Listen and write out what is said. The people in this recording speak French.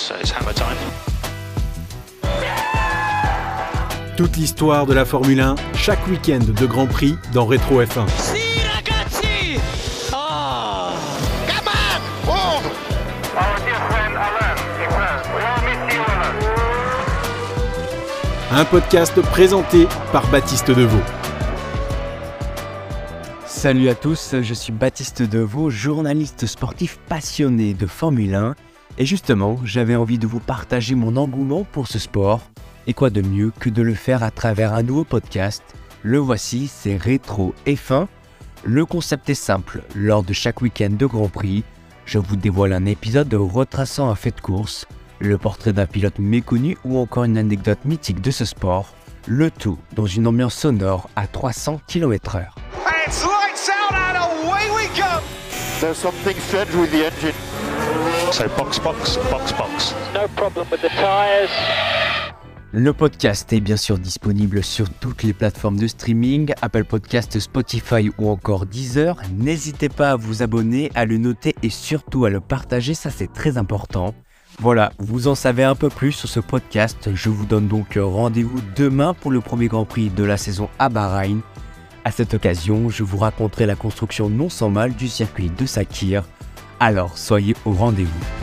it's, it's hammer time. Toute l'histoire de la Formule 1, chaque week-end de Grand Prix dans Rétro F1. Si ragazzi! Ah! Come on! Hold! Our dear friend Alan, Iqbal, we all miss you, Alan. Un podcast présenté par Baptiste Deveau. Salut à tous, je suis Baptiste Deveau, journaliste sportif passionné de Formule 1. Et justement, j'avais envie de vous partager mon engouement pour ce sport. Et quoi de mieux que de le faire à travers un nouveau podcast? Le voici, c'est Rétro F1. Le concept est simple, lors de chaque week-end de Grand Prix, je vous dévoile un épisode retraçant un fait de course, le portrait d'un pilote méconnu ou encore une anecdote mythique de ce sport, le tout dans une ambiance sonore à 300 km/h. There's something strange with the engine. So box, box, box, box. No problem with the tyres. Le podcast est bien sûr disponible sur toutes les plateformes de streaming, Apple Podcast, Spotify ou encore Deezer. N'hésitez pas à vous abonner, à le noter et surtout à le partager, ça c'est très important. Voilà, vous en savez un peu plus sur ce podcast. Je vous donne donc rendez-vous demain pour le premier Grand Prix de la saison à Bahreïn. À cette occasion, je vous raconterai la construction non sans mal du circuit de Sakir. Alors soyez au rendez-vous.